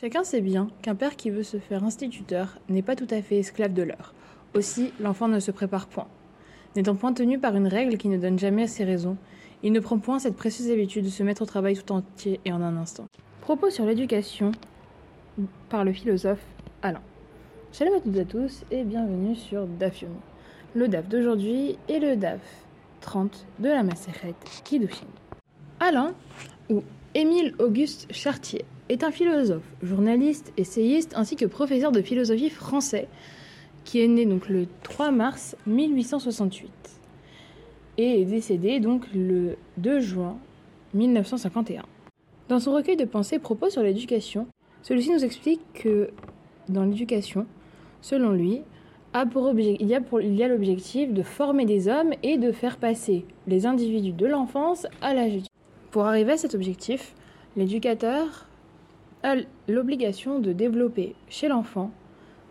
Chacun sait bien qu'un père qui veut se faire instituteur n'est pas tout à fait esclave de l'heure. Aussi, l'enfant ne se prépare point. N'étant point tenu par une règle qui ne donne jamais ses raisons, il ne prend point cette précieuse habitude de se mettre au travail tout entier et en un instant. Propos sur l'éducation par le philosophe Alain. Salut à toutes et à tous et bienvenue sur DAF. Le DAF d'aujourd'hui est le DAF 30 de la Maseret Kiddushin. Alain, ou Émile Auguste Chartier, est un philosophe, journaliste, essayiste ainsi que professeur de philosophie français qui est né donc le 3 mars 1868 et est décédé donc le 2 juin 1951. Dans son recueil de pensées propos sur l'éducation, celui-ci nous explique que dans l'éducation, selon lui, a pour il y a, l'objectif de former des hommes et de faire passer les individus de l'enfance à l'âge adulte. Pour arriver à cet objectif, l'éducateur l'obligation de développer chez l'enfant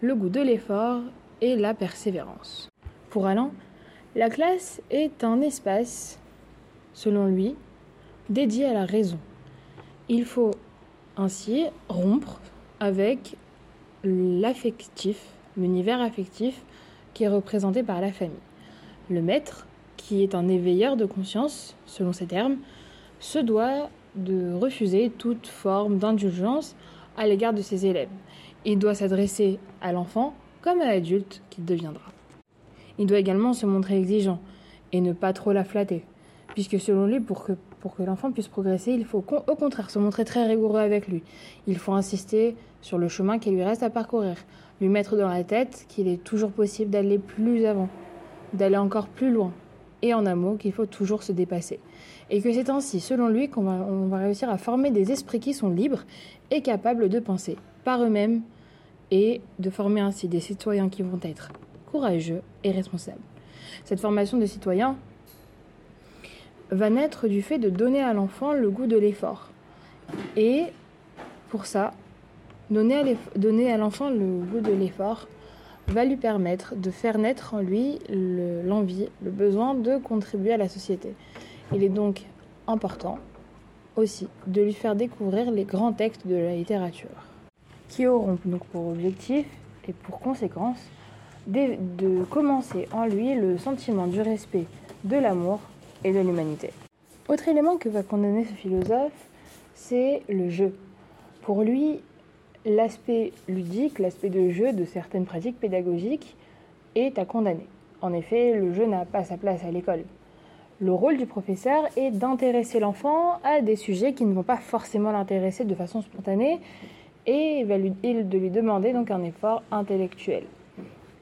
le goût de l'effort et la persévérance. Pour Alain, la classe est un espace, selon lui, dédié à la raison. Il faut ainsi rompre avec l'affectif, l'univers affectif qui est représenté par la famille. Le maître, qui est un éveilleur de conscience, selon ses termes, se doit de refuser toute forme d'indulgence à l'égard de ses élèves. Il doit s'adresser à l'enfant comme à l'adulte qu'il deviendra. Il doit également se montrer exigeant et ne pas trop la flatter, puisque selon lui, pour que, pour que l'enfant puisse progresser, il faut au contraire se montrer très rigoureux avec lui. Il faut insister sur le chemin qui lui reste à parcourir, lui mettre dans la tête qu'il est toujours possible d'aller plus avant, d'aller encore plus loin, et en un mot qu'il faut toujours se dépasser. Et que c'est ainsi, selon lui, qu'on va, réussir à former des esprits qui sont libres et capables de penser par eux-mêmes et de former ainsi des citoyens qui vont être courageux et responsables. Cette formation de citoyens va naître du fait de donner à l'enfant le goût de l'effort. Et pour ça, donner à l'enfant le goût de l'effort va lui permettre de faire naître en lui l'envie, le, besoin de contribuer à la société. Il est donc important aussi de lui faire découvrir les grands textes de la littérature, qui auront donc pour objectif et pour conséquence de, de commencer en lui le sentiment du respect, de l'amour et de l'humanité. Autre élément que va condamner ce philosophe, c'est le jeu. Pour lui, l'aspect ludique, l'aspect de jeu de certaines pratiques pédagogiques est à condamner. En effet, le jeu n'a pas sa place à l'école. Le rôle du professeur est d'intéresser l'enfant à des sujets qui ne vont pas forcément l'intéresser de façon spontanée et de lui demander donc un effort intellectuel.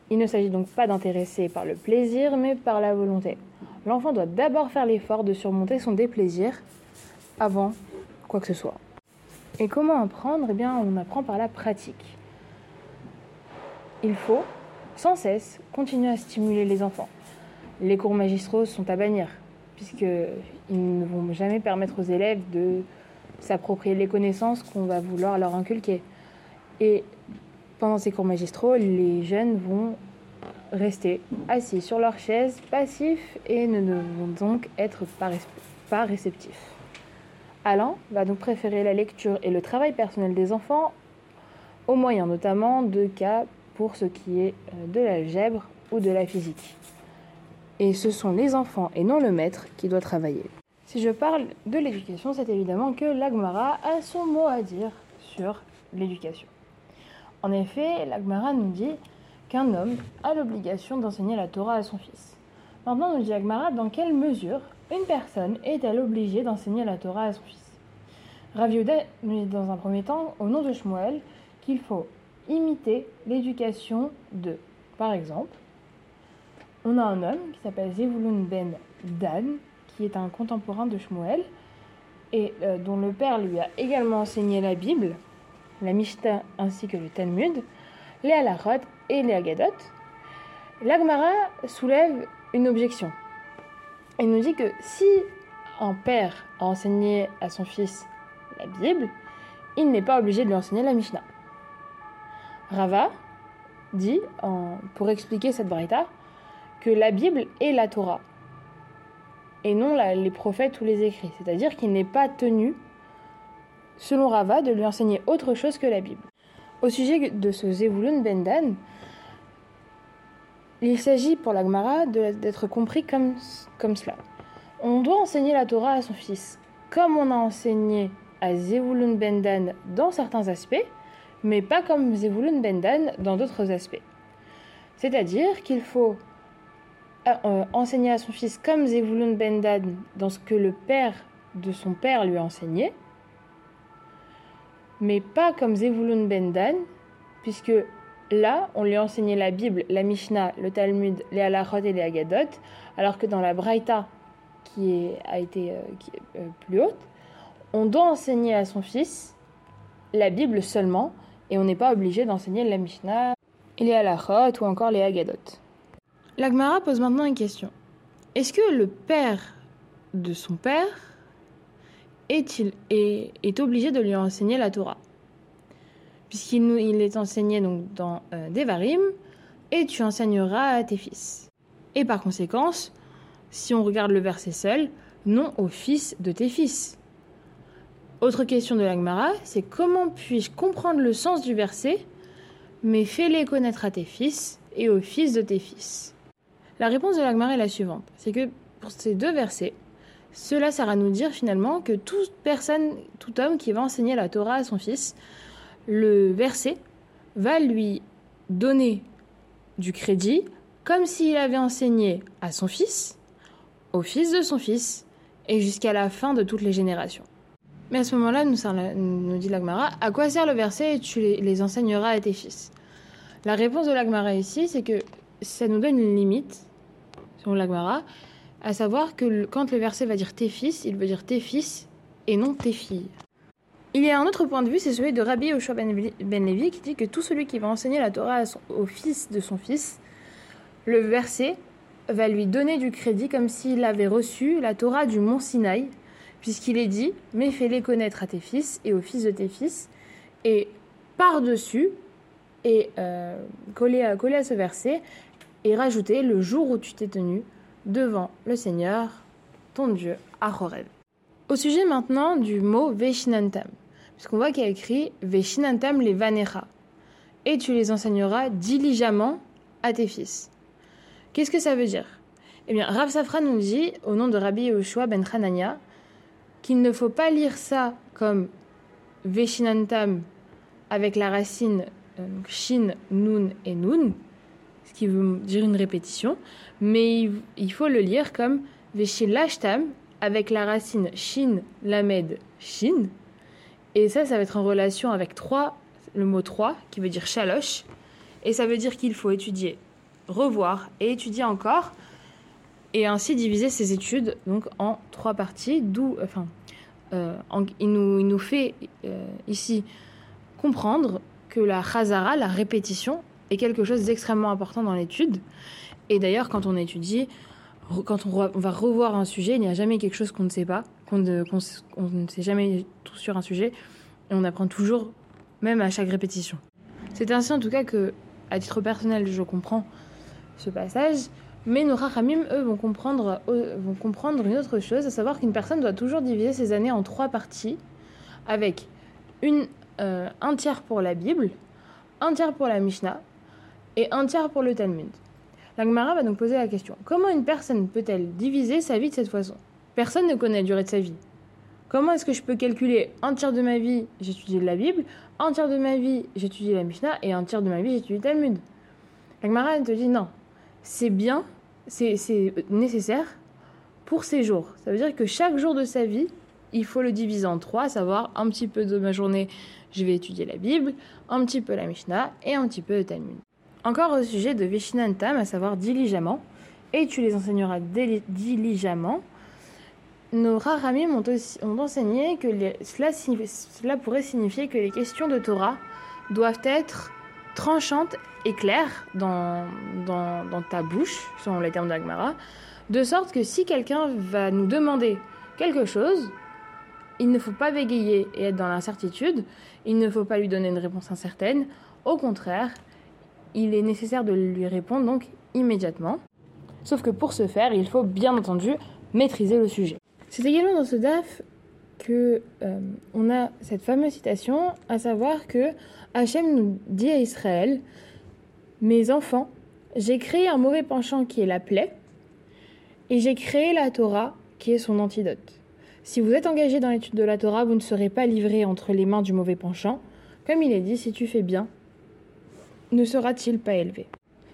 Il ne s'agit donc pas d'intéresser par le plaisir, mais par la volonté. L'enfant doit d'abord faire l'effort de surmonter son déplaisir avant quoi que ce soit. Et comment apprendre Eh bien, on apprend par la pratique. Il faut sans cesse continuer à stimuler les enfants. Les cours magistraux sont à bannir, puisqu'ils ne vont jamais permettre aux élèves de s'approprier les connaissances qu'on va vouloir leur inculquer. Et pendant ces cours magistraux, les jeunes vont rester assis sur leur chaise, passifs, et ne vont donc être pas réceptifs. Alain va donc préférer la lecture et le travail personnel des enfants, au moyen notamment de cas pour ce qui est euh, de l'algèbre ou de la physique. Et ce sont les enfants et non le maître qui doit travailler. Si je parle de l'éducation, c'est évidemment que l'Agmara a son mot à dire sur l'éducation. En effet, l'Agmara nous dit qu'un homme a l'obligation d'enseigner la Torah à son fils. Maintenant, nous dit Agmara dans quelle mesure une personne est-elle obligée d'enseigner la Torah à son fils? Rav nous dit dans un premier temps, au nom de Shmuel, qu'il faut imiter l'éducation de. Par exemple, on a un homme qui s'appelle Zevulun ben Dan, qui est un contemporain de Shmuel, et euh, dont le père lui a également enseigné la Bible, la Mishnah ainsi que le Talmud, les Halachot et les Agadot. L'Agmara soulève une objection. Il nous dit que si un père a enseigné à son fils la Bible, il n'est pas obligé de lui enseigner la Mishnah. Rava dit, pour expliquer cette braïta, que la Bible est la Torah et non les prophètes ou les écrits. C'est-à-dire qu'il n'est pas tenu selon Rava, de lui enseigner autre chose que la Bible. Au sujet de ce Zevulun Bendan, il s'agit pour l'Agmara d'être compris comme, comme cela. On doit enseigner la Torah à son fils, comme on a enseigné à Zevulun Bendan dans certains aspects, mais pas comme Zevulun Bendan dans d'autres aspects. C'est-à-dire qu'il faut euh, euh, enseigner à son fils comme Zevulun Bendan dans ce que le père de son père lui a enseigné, mais pas comme Zevulun Bendan, puisque là, on lui a enseigné la Bible, la Mishnah, le Talmud, les Halachot et les Agadot, alors que dans la Braïta, qui a été euh, plus haute, on doit enseigner à son fils la Bible seulement, et on n'est pas obligé d'enseigner la Mishnah, les halachot ou encore les Agadot. L'Agmara pose maintenant une question. Est-ce que le père de son père est-il est, obligé de lui enseigner la Torah? Puisqu'il il est enseigné dans euh, Devarim, et tu enseigneras à tes fils. Et par conséquence, si on regarde le verset seul, non au fils de tes fils. Autre question de l'Agmara, c'est comment puis-je comprendre le sens du verset mais fais-les connaître à tes fils et aux fils de tes fils? La réponse de l'Agmara est la suivante c'est que pour ces deux versets, cela sert à nous dire finalement que toute personne, tout homme qui va enseigner la Torah à son fils, le verset va lui donner du crédit comme s'il avait enseigné à son fils, au fils de son fils, et jusqu'à la fin de toutes les générations. Mais à ce moment-là, nous, dit l'Agmara, à quoi sert le verset et tu les enseigneras à tes fils? La réponse de l'Agmara ici, c'est que ça nous donne une limite, selon l'Agmara, à savoir que quand le verset va dire tes fils, il veut dire tes fils et non tes filles. Il y a un autre point de vue, c'est celui de Rabbi Yoshua ben, ben qui dit que tout celui qui va enseigner la Torah au fils de son fils, le verset va lui donner du crédit comme s'il avait reçu la Torah du mont Sinaï, puisqu'il est dit Mais fais-les connaître à tes fils et aux fils de tes fils. Et par-dessus, et euh, coller, à, coller à ce verset et rajouter le jour où tu t'es tenu devant le Seigneur, ton Dieu, à Horeb. Au sujet maintenant du mot Veshinantam, puisqu'on voit qu'il y a écrit Veshinantam les Vanecha, et tu les enseigneras diligemment à tes fils. Qu'est-ce que ça veut dire? Eh bien, Rav Safra nous dit, au nom de Rabbi Yoshua ben Hanania, qu'il ne faut pas lire ça comme Veshinantam avec la racine euh, Shin, Nun et Nun, qui veut dire une répétition, mais il faut le lire comme Veshilashtam avec la racine Shin, Lamed, Shin. Et ça, ça va être en relation avec 3, le mot 3, qui veut dire chaloche. Et ça veut dire qu'il faut étudier, revoir et étudier encore, et ainsi diviser ses études donc en trois parties, d'où, enfin, euh, il, nous, il, nous, fait euh, ici comprendre que la chazara, la répétition, est quelque chose d'extrêmement important dans l'étude. Et d'ailleurs, quand on étudie, quand on, va revoir un sujet, il n'y a jamais quelque chose qu'on ne sait pas, qu'on ne, sait jamais tout sur un sujet, et on apprend toujours, même à chaque répétition. C'est ainsi en tout cas que, à titre personnel, je comprends ce passage, mais nos rachamim, eux, vont comprendre, vont comprendre une autre chose, à savoir qu'une personne doit toujours diviser ses années en trois parties, avec une euh, un tiers pour la Bible, un tiers pour la Mishnah et un tiers pour le Talmud. La va donc poser la question comment une personne peut-elle diviser sa vie de cette façon? Personne ne connaît la durée de sa vie. Comment est-ce que je peux calculer un tiers de ma vie, j'étudie la Bible, un tiers de ma vie, j'étudie la Mishnah, et un tiers de ma vie, j'étudie le Talmud? La te dit non, c'est bien, c'est nécessaire pour ces jours. Ça veut dire que chaque jour de sa vie, il faut le diviser en trois, à savoir un petit peu de ma journée, je vais étudier la Bible, un petit peu la Mishnah et un petit peu le Talmud. Encore au sujet de Veshinantam, à savoir diligemment, et tu les enseigneras diligemment, nos raramim ont, ont enseigné que cela, pourrait signifier que les questions de Torah doivent être tranchantes et claires dans, dans, dans ta bouche, selon les termes d'Agmara, de sorte que si quelqu'un va nous demander quelque chose, il ne faut pas bégayer et être dans l'incertitude, il ne faut pas lui donner une réponse incertaine, au contraire, il est nécessaire de lui répondre donc immédiatement. Sauf que pour ce faire, il faut bien entendu maîtriser le sujet. C'est également dans ce DAF que euh, on a cette fameuse citation, à savoir que Hachem nous dit à Israël Mes enfants, j'ai créé un mauvais penchant qui est la plaie, et j'ai créé la Torah qui est son antidote. Si vous êtes engagé dans l'étude de la Torah, vous ne serez pas livré entre les mains du mauvais penchant. Comme il est dit, si tu fais bien, ne sera-t-il pas élevé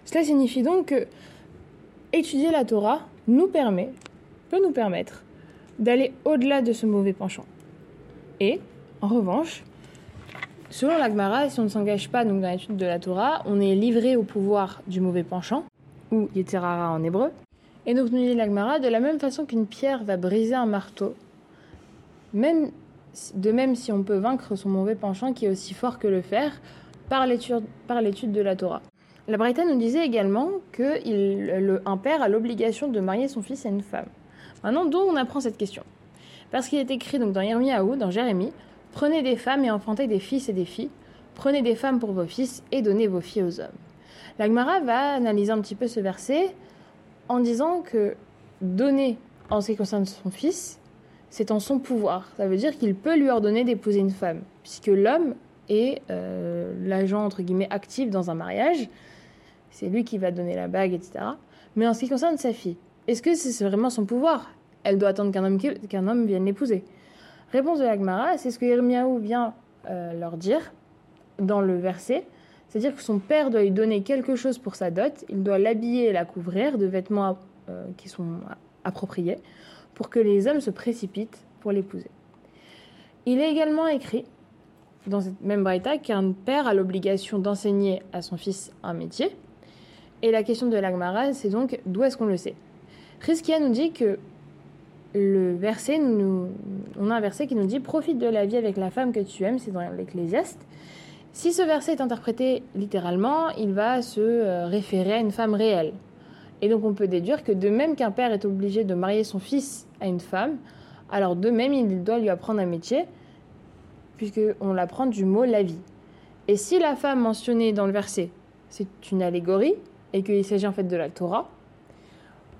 Cela signifie donc que étudier la Torah nous permet, peut nous permettre, d'aller au-delà de ce mauvais penchant. Et, en revanche, selon l'Agmara, si on ne s'engage pas dans l'étude de la Torah, on est livré au pouvoir du mauvais penchant, ou Yeterara en hébreu. Et donc, nous dit l'Agmara, de la même façon qu'une pierre va briser un marteau, de même si on peut vaincre son mauvais penchant qui est aussi fort que le fer, par l'étude de la Torah. La Braïta nous disait également qu'un père a l'obligation de marier son fils à une femme. Maintenant, d'où on apprend cette question? Parce qu'il est écrit donc dans Yirmiyahu, dans Jérémie, Prenez des femmes et enfantez des fils et des filles. Prenez des femmes pour vos fils et donnez vos filles aux hommes. L'Agmara va analyser un petit peu ce verset en disant que donner en ce qui concerne son fils, c'est en son pouvoir. Ça veut dire qu'il peut lui ordonner d'épouser une femme, puisque l'homme est euh, l'agent entre guillemets actif dans un mariage. C'est lui qui va donner la bague, etc. Mais en ce qui concerne sa fille, est-ce que c'est vraiment son pouvoir? Elle doit attendre qu'un homme, homme vienne l'épouser. Réponse de l'Agmara, c'est ce que Irmiaou vient euh, leur dire dans le verset. C'est-à-dire que son père doit lui donner quelque chose pour sa dot, il doit l'habiller et la couvrir de vêtements euh, qui sont appropriés pour que les hommes se précipitent pour l'épouser. Il est également écrit dans cette même braïta qu'un père a l'obligation d'enseigner à son fils un métier. Et la question de l'Agmara, c'est donc d'où est-ce qu'on le sait? Riskia nous dit que le verset, on a un verset qui nous dit Profite de la vie avec la femme que tu aimes, c'est dans l'Ecclésiaste. Si ce verset est interprété littéralement, il va se euh, référer à une femme réelle. Et donc on peut déduire que de même qu'un père est obligé de marier son fils à une femme, alors de même il doit lui apprendre un métier, puisqu'on l'apprend du mot la vie. Et si la femme mentionnée dans le verset, c'est une allégorie, et qu'il s'agit en fait de la Torah,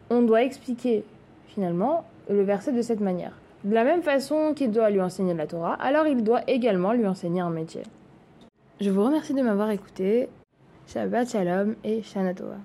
on doit expliquer finalement le verset de cette manière. De la même façon qu'il doit lui enseigner la Torah, alors il doit également lui enseigner un métier. Je vous remercie de m'avoir écouté. Shabbat Shalom et Shana Tova.